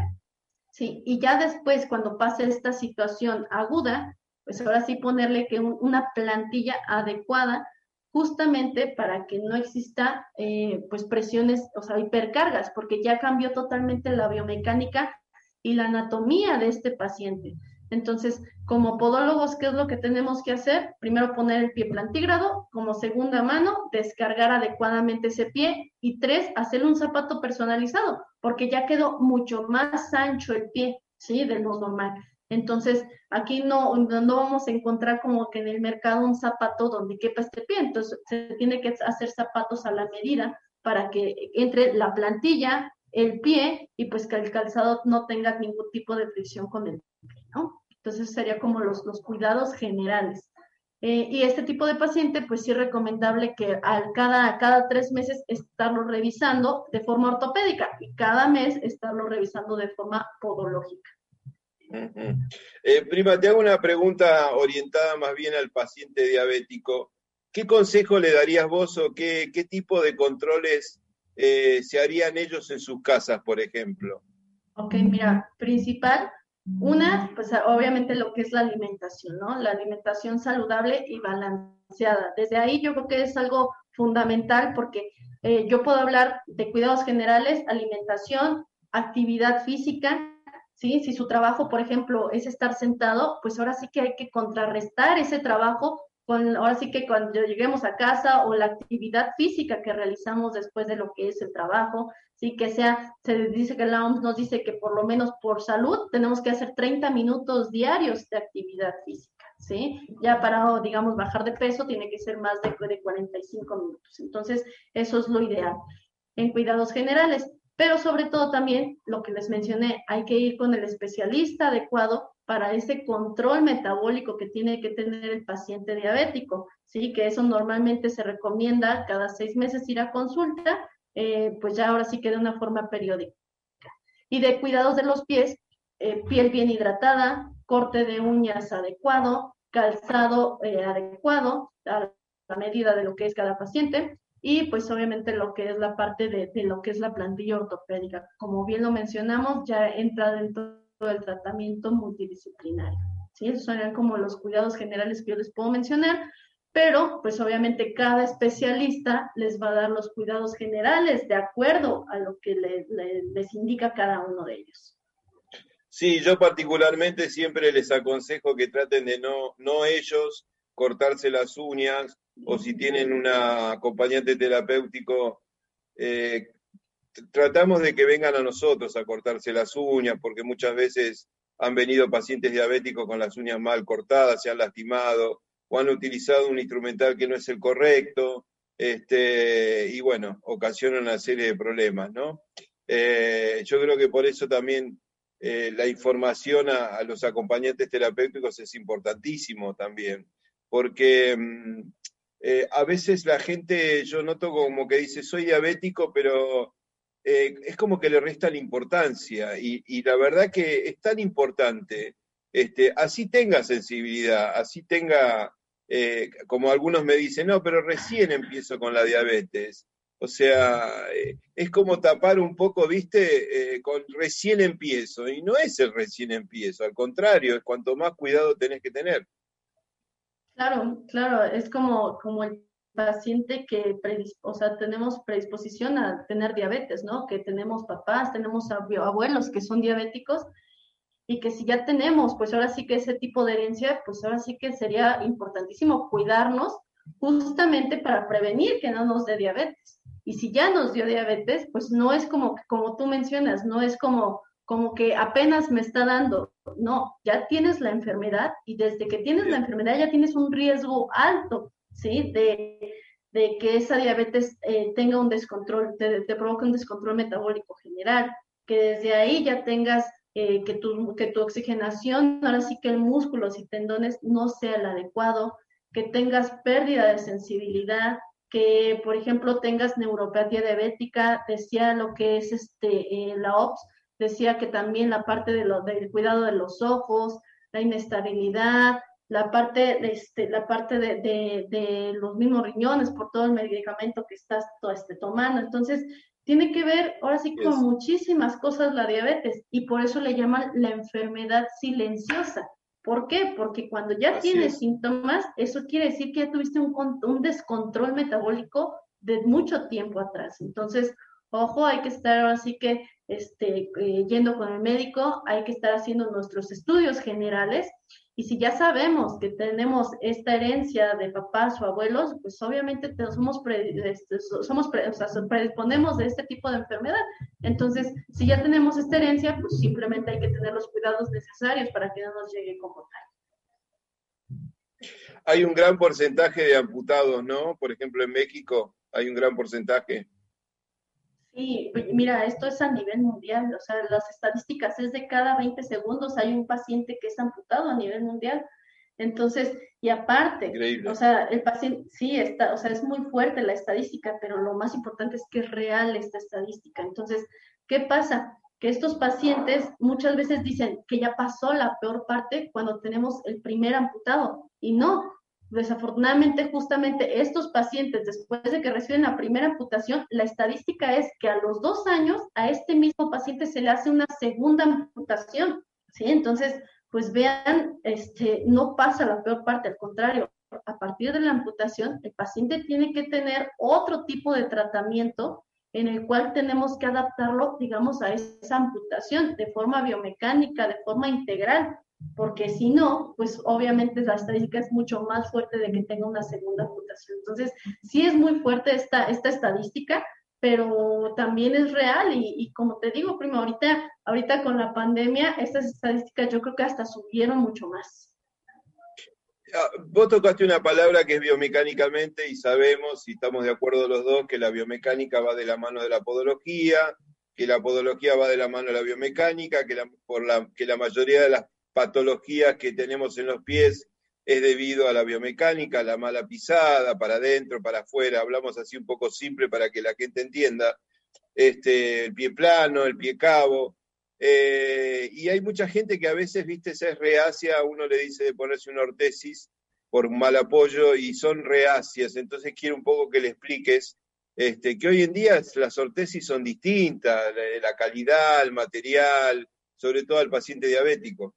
¿sí? Y ya después, cuando pase esta situación aguda, pues ahora sí ponerle que una plantilla adecuada justamente para que no exista eh, pues presiones, o sea, hipercargas, porque ya cambió totalmente la biomecánica y la anatomía de este paciente. Entonces, como podólogos, ¿qué es lo que tenemos que hacer? Primero poner el pie plantígrado, como segunda mano, descargar adecuadamente ese pie y tres, hacerle un zapato personalizado, porque ya quedó mucho más ancho el pie, ¿sí? De lo normal. Entonces, aquí no, no vamos a encontrar como que en el mercado un zapato donde quepa este pie. Entonces, se tiene que hacer zapatos a la medida para que entre la plantilla, el pie y pues que el calzado no tenga ningún tipo de fricción con el pie, ¿no? Entonces, sería como los, los cuidados generales. Eh, y este tipo de paciente, pues sí es recomendable que al cada, cada tres meses estarlo revisando de forma ortopédica y cada mes estarlo revisando de forma podológica. Eh, prima, te hago una pregunta orientada más bien al paciente diabético. ¿Qué consejo le darías vos o qué, qué tipo de controles eh, se harían ellos en sus casas, por ejemplo? Ok, mira, principal, una, pues obviamente lo que es la alimentación, ¿no? La alimentación saludable y balanceada. Desde ahí yo creo que es algo fundamental porque eh, yo puedo hablar de cuidados generales, alimentación, actividad física, ¿sí? Si su trabajo, por ejemplo, es estar sentado, pues ahora sí que hay que contrarrestar ese trabajo con, ahora sí que cuando lleguemos a casa o la actividad física que realizamos después de lo que es el trabajo, sí que sea, se dice que la OMS nos dice que por lo menos por salud tenemos que hacer 30 minutos diarios de actividad física, ¿sí? Ya para, digamos, bajar de peso tiene que ser más de, de 45 minutos. Entonces, eso es lo ideal. En cuidados generales, pero sobre todo también, lo que les mencioné, hay que ir con el especialista adecuado para ese control metabólico que tiene que tener el paciente diabético, ¿sí? Que eso normalmente se recomienda cada seis meses ir a consulta, eh, pues ya ahora sí que de una forma periódica. Y de cuidados de los pies, eh, piel bien hidratada, corte de uñas adecuado, calzado eh, adecuado a la medida de lo que es cada paciente, y pues obviamente lo que es la parte de, lo que es la plantilla ortopédica. Como bien lo mencionamos, ya entra dentro del tratamiento multidisciplinario. ¿sí? Esos son como los cuidados generales que yo les puedo mencionar, pero pues obviamente cada especialista les va a dar los cuidados generales de acuerdo a lo que les indica cada uno de ellos. Sí, yo particularmente siempre les aconsejo que traten de no, no ellos cortarse las uñas o si tienen un acompañante terapéutico, eh, tratamos de que vengan a nosotros a cortarse las uñas, porque muchas veces han venido pacientes diabéticos con las uñas mal cortadas, se han lastimado o han utilizado un instrumental que no es el correcto, este, y bueno, ocasiona una serie de problemas, ¿no? Eh, yo creo que por eso también eh, la información a, los acompañantes terapéuticos es importantísimo también, porque mm, eh, a veces la gente, yo noto como que dice, soy diabético, pero es como que le restan importancia, y, la verdad que es tan importante, este, así tenga sensibilidad, así tenga eh, como algunos me dicen, no, pero recién empiezo con la diabetes. O sea, eh, es como tapar un poco, viste, eh, con recién empiezo. Y no es el recién empiezo, al contrario, es cuanto más cuidado tenés que tener. Claro, claro, es como, como el paciente que, o sea, tenemos predisposición a tener diabetes, ¿no? Que tenemos papás, tenemos abuelos que son diabéticos y que si ya tenemos, pues ahora sí que ese tipo de herencia, pues ahora sí que sería importantísimo cuidarnos justamente para prevenir que no nos dé diabetes. Y si ya nos dio diabetes, pues no es como, como tú mencionas, no es como, como que apenas me está dando, no, ya tienes la enfermedad y desde que tienes la enfermedad ya tienes un riesgo alto, ¿sí? De, de que esa diabetes eh, tenga un descontrol, te, te provoque un descontrol metabólico general, que desde ahí ya tengas eh, que, tu, que tu oxigenación, ahora sí que el músculos y tendones no sea el adecuado, que tengas pérdida de sensibilidad, que por ejemplo tengas neuropatía diabética, decía lo que es este, eh, la OPS, decía que también la parte de lo, del cuidado de los ojos, la inestabilidad, la parte, este, la parte de, de, de, los mismos riñones por todo el medicamento que estás este, tomando. Entonces, tiene que ver ahora sí con muchísimas cosas la diabetes y por eso le llaman la enfermedad silenciosa. ¿Por qué? Porque cuando ya tienes síntomas, eso quiere decir que ya tuviste un, un descontrol metabólico de mucho tiempo atrás. Entonces, ojo, hay que estar ahora sí que este, eh, yendo con el médico, hay que estar haciendo nuestros estudios generales y si ya sabemos que tenemos esta herencia de papás o abuelos, pues obviamente somos, este, somos predisponemos de este tipo de enfermedad. Entonces, si ya tenemos esta herencia, pues simplemente hay que tener los cuidados necesarios para que no nos llegue como tal. Hay un gran porcentaje de amputados, ¿no? Por ejemplo, en México hay un gran porcentaje. Sí, mira, esto es a nivel mundial, o sea, las estadísticas es de cada 20 segundos hay un paciente que es amputado a nivel mundial. Entonces, y aparte, o sea, el paciente, sí, está, o sea, es muy fuerte la estadística, pero lo más importante es que es real esta estadística. Entonces, ¿qué pasa? Que estos pacientes muchas veces dicen que ya pasó la peor parte cuando tenemos el primer amputado, y no, Desafortunadamente, justamente estos pacientes, después de que reciben la primera amputación, la estadística es que a los dos años a este mismo paciente se le hace una segunda amputación, ¿sí? Entonces, pues vean, este, no pasa la peor parte, al contrario, a partir de la amputación, el paciente tiene que tener otro tipo de tratamiento en el cual tenemos que adaptarlo, digamos, a esa amputación de forma biomecánica, de forma integral, porque si no, pues obviamente la estadística es mucho más fuerte de que tenga una segunda amputación. Entonces, sí es muy fuerte esta, esta estadística, pero también es real y, como te digo, primo, ahorita, ahorita con la pandemia, estas estadísticas yo creo que hasta subieron mucho más. Ah, vos tocaste una palabra que es biomecánicamente y sabemos, y estamos de acuerdo los dos, que la biomecánica va de la mano de la podología, que la podología va de la mano de la biomecánica, que la, por la, que la mayoría de las patologías que tenemos en los pies es debido a la biomecánica, la mala pisada, para adentro, para afuera, hablamos así un poco simple para que la gente entienda, este, el pie plano, el pie cabo, eh, y hay mucha gente que a veces, viste, es reacia, uno le dice de ponerse una ortesis por mal apoyo y son reacias, entonces quiero un poco que le expliques este, que hoy en día las ortesis son distintas, la calidad, el material, sobre todo al paciente diabético.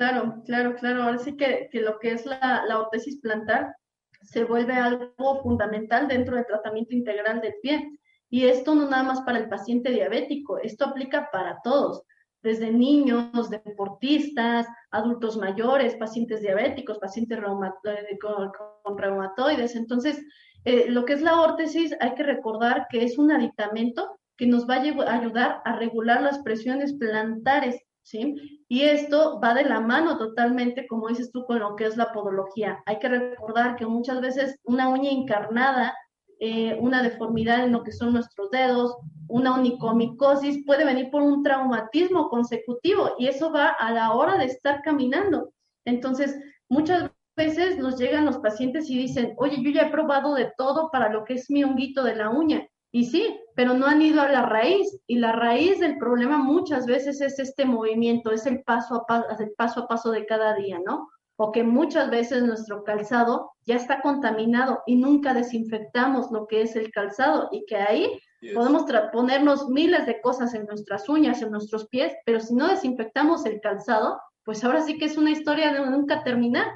Claro, claro, claro. Ahora sí que, lo que es la, la plantar se vuelve algo fundamental dentro del tratamiento integral del pie. Y esto no nada más para el paciente diabético, esto aplica para todos. desde niños, deportistas, adultos mayores, pacientes diabéticos, pacientes eh, con, reumatoides. Entonces, eh, lo que es la órtesis, hay que recordar que es un aditamento que nos va a ayudar a regular las presiones plantares, ¿sí? Y esto va de la mano totalmente, como dices tú, con lo que es la podología. Hay que recordar que muchas veces una uña encarnada eh, una deformidad en lo que son nuestros dedos, una onicomicosis, puede venir por un traumatismo consecutivo y eso va a la hora de estar caminando. Entonces, muchas veces nos llegan los pacientes y dicen, oye, yo ya he probado de todo para lo que es mi honguito de la uña. Y sí, pero no han ido a la raíz. Y la raíz del problema muchas veces es este movimiento, es el paso a paso, el paso a paso de cada día, ¿no? o que muchas veces nuestro calzado ya está contaminado y nunca desinfectamos lo que es el calzado y que ahí podemos ponernos miles de cosas en nuestras uñas, en nuestros pies, pero si no desinfectamos el calzado, pues ahora sí que es una historia de nunca terminar.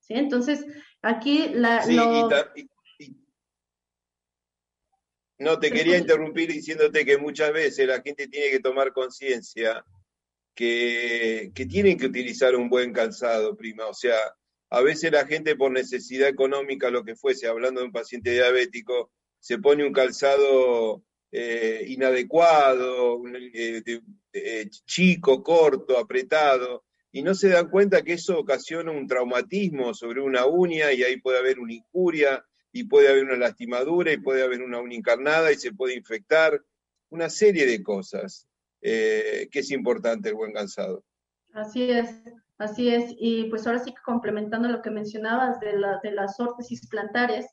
¿sí? Entonces, aquí la... Sí, no, te quería interrumpir diciéndote que muchas veces la gente tiene que tomar conciencia que, tienen que utilizar un buen calzado, prima. O sea, a veces la gente por necesidad económica, lo que fuese, hablando de un paciente diabético, se pone un calzado eh, inadecuado, eh, eh, chico, corto, apretado, y no se dan cuenta que eso ocasiona un traumatismo sobre una uña y ahí puede haber una injuria y puede haber una lastimadura y puede haber una uña encarnada y se puede infectar, una serie de cosas. Eh, que es importante el buen calzado. Así es, así es. Y pues ahora sí que complementando lo que mencionabas de, la, de las órtesis plantares,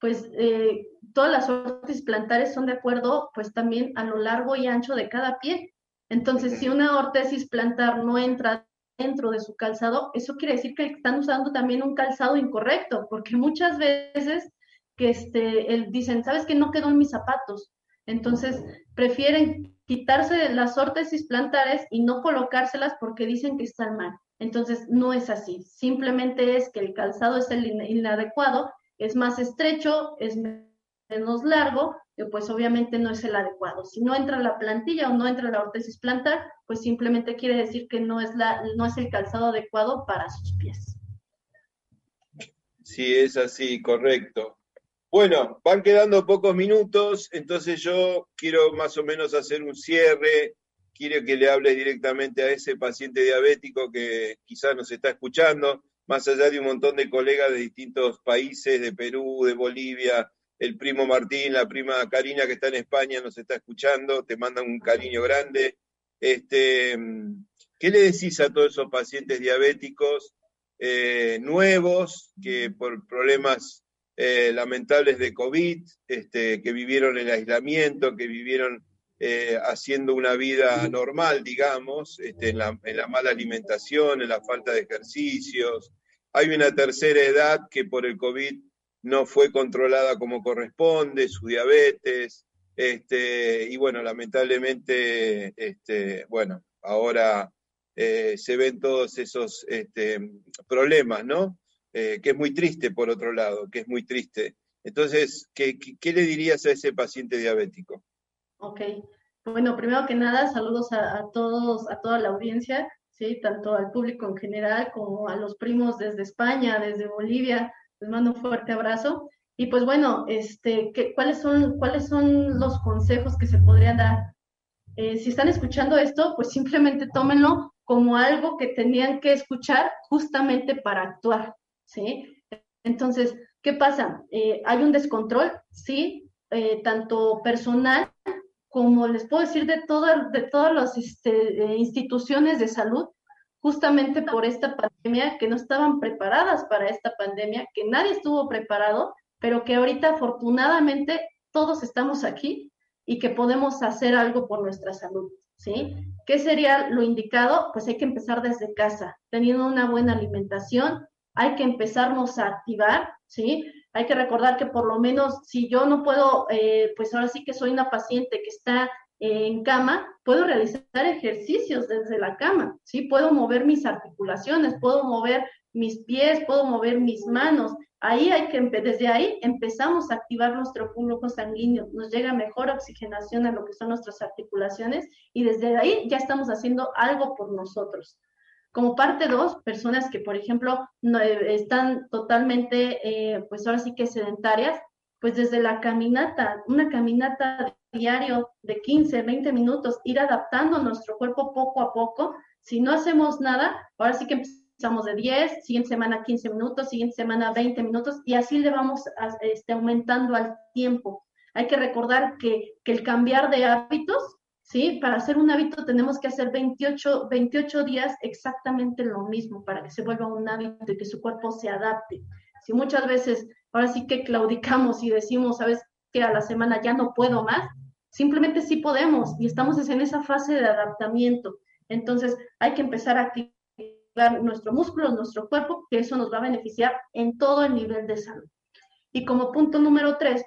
pues eh, todas las órtesis plantares son de acuerdo pues también a lo largo y ancho de cada pie. Entonces, si una órtesis plantar no entra dentro de su calzado, eso quiere decir que están usando también un calzado incorrecto, porque muchas veces que este, el, dicen, ¿sabes que no quedó en mis zapatos? Entonces, prefieren quitarse las órtesis plantares y no colocárselas porque dicen que están mal. Entonces, no es así. Simplemente es que el calzado es el inadecuado, es más estrecho, es menos largo, y pues obviamente no es el adecuado. Si no entra la plantilla o no entra la órtesis plantar, pues simplemente quiere decir que no es, la, no es el calzado adecuado para sus pies. Sí, es así, correcto. Bueno, van quedando pocos minutos, entonces yo quiero más o menos hacer un cierre. Quiero que le hable directamente a ese paciente diabético que quizás nos está escuchando, más allá de un montón de colegas de distintos países, de Perú, de Bolivia, el primo Martín, la prima Karina que está en España nos está escuchando, te mandan un cariño grande. Este, ¿Qué le decís a todos esos pacientes diabéticos eh, nuevos que por problemas eh, lamentables de COVID, este, que vivieron el aislamiento, que vivieron eh, haciendo una vida normal, digamos, este, en, la, en la mala alimentación, en la falta de ejercicios. Hay una tercera edad que por el COVID no fue controlada como corresponde, su diabetes, este, y bueno, lamentablemente, este, bueno, ahora eh, se ven todos esos este, problemas, ¿no? Eh, que es muy triste por otro lado, que es muy triste. Entonces, ¿qué, qué, le dirías a ese paciente diabético? Ok, bueno, primero que nada, saludos a, todos, a toda la audiencia, ¿sí? tanto al público en general como a los primos desde España, desde Bolivia, les mando un fuerte abrazo. Y pues bueno, este, ¿qué, cuáles, son, ¿cuáles son los consejos que se podrían dar? Eh, si están escuchando esto, pues simplemente tómenlo como algo que tenían que escuchar justamente para actuar. ¿Sí? Entonces, ¿qué pasa? Eh, hay un descontrol, sí, eh, tanto personal como les puedo decir de, de todas las este, eh, instituciones de salud, justamente por esta pandemia, que no estaban preparadas para esta pandemia, que nadie estuvo preparado, pero que ahorita afortunadamente todos estamos aquí y que podemos hacer algo por nuestra salud, ¿sí? ¿Qué sería lo indicado? Pues hay que empezar desde casa, teniendo una buena alimentación, hay que empezarnos a activar, ¿sí? Hay que recordar que por lo menos si yo no puedo, eh, pues ahora sí que soy una paciente que está en cama, puedo realizar ejercicios desde la cama, ¿sí? Puedo mover mis articulaciones, puedo mover mis pies, puedo mover mis manos. Ahí hay que, desde ahí empezamos a activar nuestro flujo sanguíneo, nos llega mejor oxigenación a lo que son nuestras articulaciones y desde ahí ya estamos haciendo algo por nosotros. Como parte dos, personas que, por ejemplo, no, eh, están totalmente, eh, pues ahora sí que sedentarias, pues desde la caminata, una caminata diario de 15, 20 minutos, ir adaptando nuestro cuerpo poco a poco. Si no hacemos nada, ahora sí que empezamos de 10, siguiente semana 15 minutos, siguiente semana 20 minutos y así le vamos este, aumentando al tiempo. Hay que recordar que, que el cambiar de hábitos ¿sí? Para hacer un hábito tenemos que hacer 28, 28 días exactamente lo mismo para que se vuelva un hábito y que su cuerpo se adapte. Si muchas veces ahora sí que claudicamos y decimos, sabes que a la semana ya no puedo más, simplemente sí podemos y estamos en esa fase de adaptamiento. Entonces hay que empezar a activar nuestro músculo, nuestro cuerpo, que eso nos va a beneficiar en todo el nivel de salud. Y como punto número tres,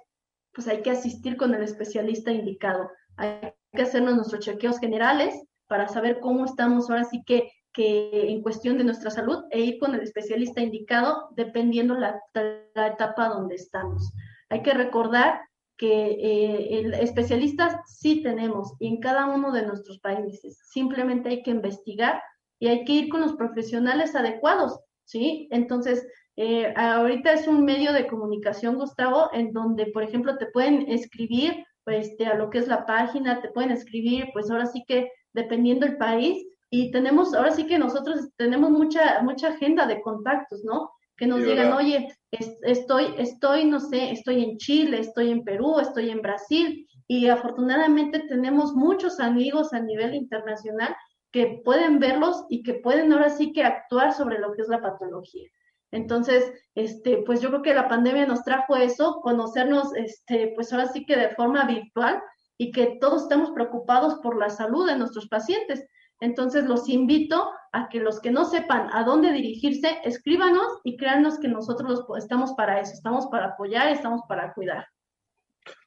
pues hay que asistir con el especialista indicado. Hay que hacernos nuestros chequeos generales para saber cómo estamos ahora sí que, que en cuestión de nuestra salud e ir con el especialista indicado dependiendo la, la etapa donde estamos. Hay que recordar que eh, especialistas sí tenemos en cada uno de nuestros países. Simplemente hay que investigar y hay que ir con los profesionales adecuados, ¿sí? Entonces, eh, ahorita es un medio de comunicación, Gustavo, en donde, por ejemplo, te pueden escribir pues, a lo que es la página, te pueden escribir, pues ahora sí que dependiendo el país, y tenemos, ahora sí que nosotros tenemos mucha, mucha agenda de contactos, ¿no? Que nos digan, oye, estoy, estoy, no sé, estoy en Chile, estoy en Perú, estoy en Brasil, y afortunadamente tenemos muchos amigos a nivel internacional que pueden verlos y que pueden ahora sí que actuar sobre lo que es la patología. Entonces, este, pues yo creo que la pandemia nos trajo eso, conocernos, este, pues ahora sí que de forma virtual y que todos estamos preocupados por la salud de nuestros pacientes. Entonces, los invito a que los que no sepan a dónde dirigirse, escríbanos y créanos que nosotros estamos para eso, estamos para apoyar, estamos para cuidar.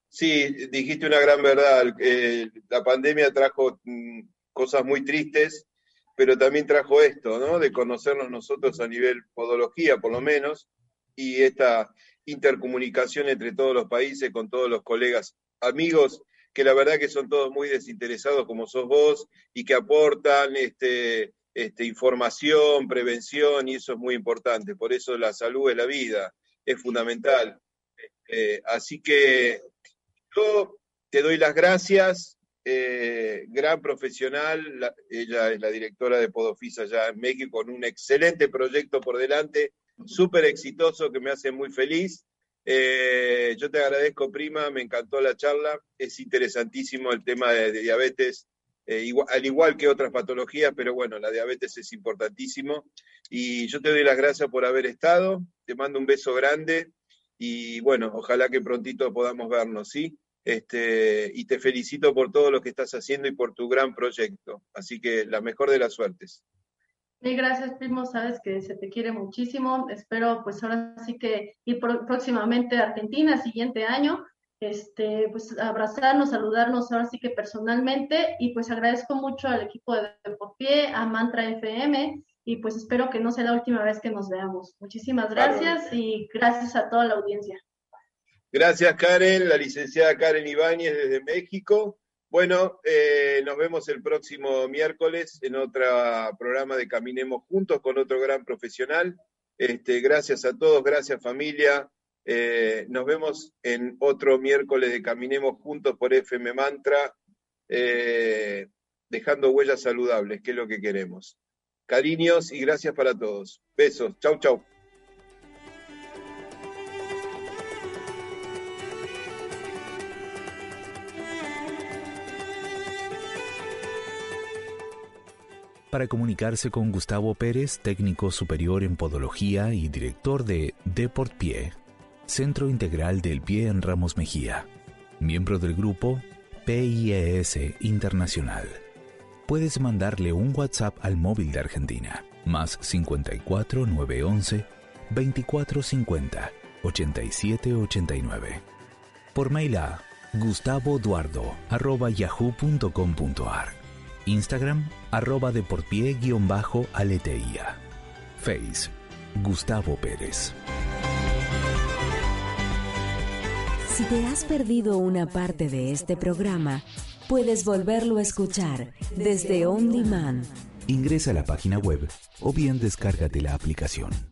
Sí, dijiste una gran verdad. Eh, la pandemia trajo mm, cosas muy tristes pero también trajo esto, ¿no? De conocernos nosotros a nivel podología, por lo menos, y esta intercomunicación entre todos los países, con todos los colegas, amigos, que la verdad que son todos muy desinteresados como sos vos y que aportan este, este, información, prevención, y eso es muy importante. Por eso la salud es la vida, es fundamental. Eh, así que yo te doy las gracias, eh, gran profesional, ella es la directora de Podofisa allá en México, con un excelente proyecto por delante, súper exitoso que me hace muy feliz. Eh, yo te agradezco, prima, me encantó la charla, es interesantísimo el tema de, diabetes, eh, al igual que otras patologías, pero bueno, la diabetes es importantísimo. Y yo te doy las gracias por haber estado, te mando un beso grande y bueno, ojalá que prontito podamos vernos, ¿sí? Este, y te felicito por todo lo que estás haciendo y por tu gran proyecto. Así que la mejor de las suertes. Mil gracias, primo. Sabes que se te quiere muchísimo. Espero, pues ahora sí que ir próximamente a Argentina, siguiente año. Este, pues abrazarnos, saludarnos ahora sí que personalmente. Y pues agradezco mucho al equipo de Pie, a Mantra FM. Y pues espero que no sea la última vez que nos veamos. Muchísimas gracias y gracias a toda la audiencia. Gracias, Karen, la licenciada Karen Ibáñez desde México. Bueno, eh, nos vemos el próximo miércoles en otro programa de Caminemos Juntos con otro gran profesional. Este, gracias a todos, gracias familia. Eh, nos vemos en otro miércoles de Caminemos Juntos por FM Mantra, eh, dejando huellas saludables, que es lo que queremos. Cariños y gracias para todos. Besos. Chau, chau. Para comunicarse con Gustavo Pérez, técnico superior en podología y director de Deport Pie, Centro Integral del Pie en Ramos Mejía, miembro del grupo PIES Internacional. Puedes mandarle un WhatsApp al móvil de Argentina, más 54 911 2450 8789. Por mail a gustavoduardo.yahoo.com.ar Instagram, arroba de por pie guion bajo aleteía. Face, Gustavo Pérez. Si te has perdido una parte de este programa, puedes volverlo a escuchar desde On Demand. Ingresa a la página web o bien descárgate la aplicación.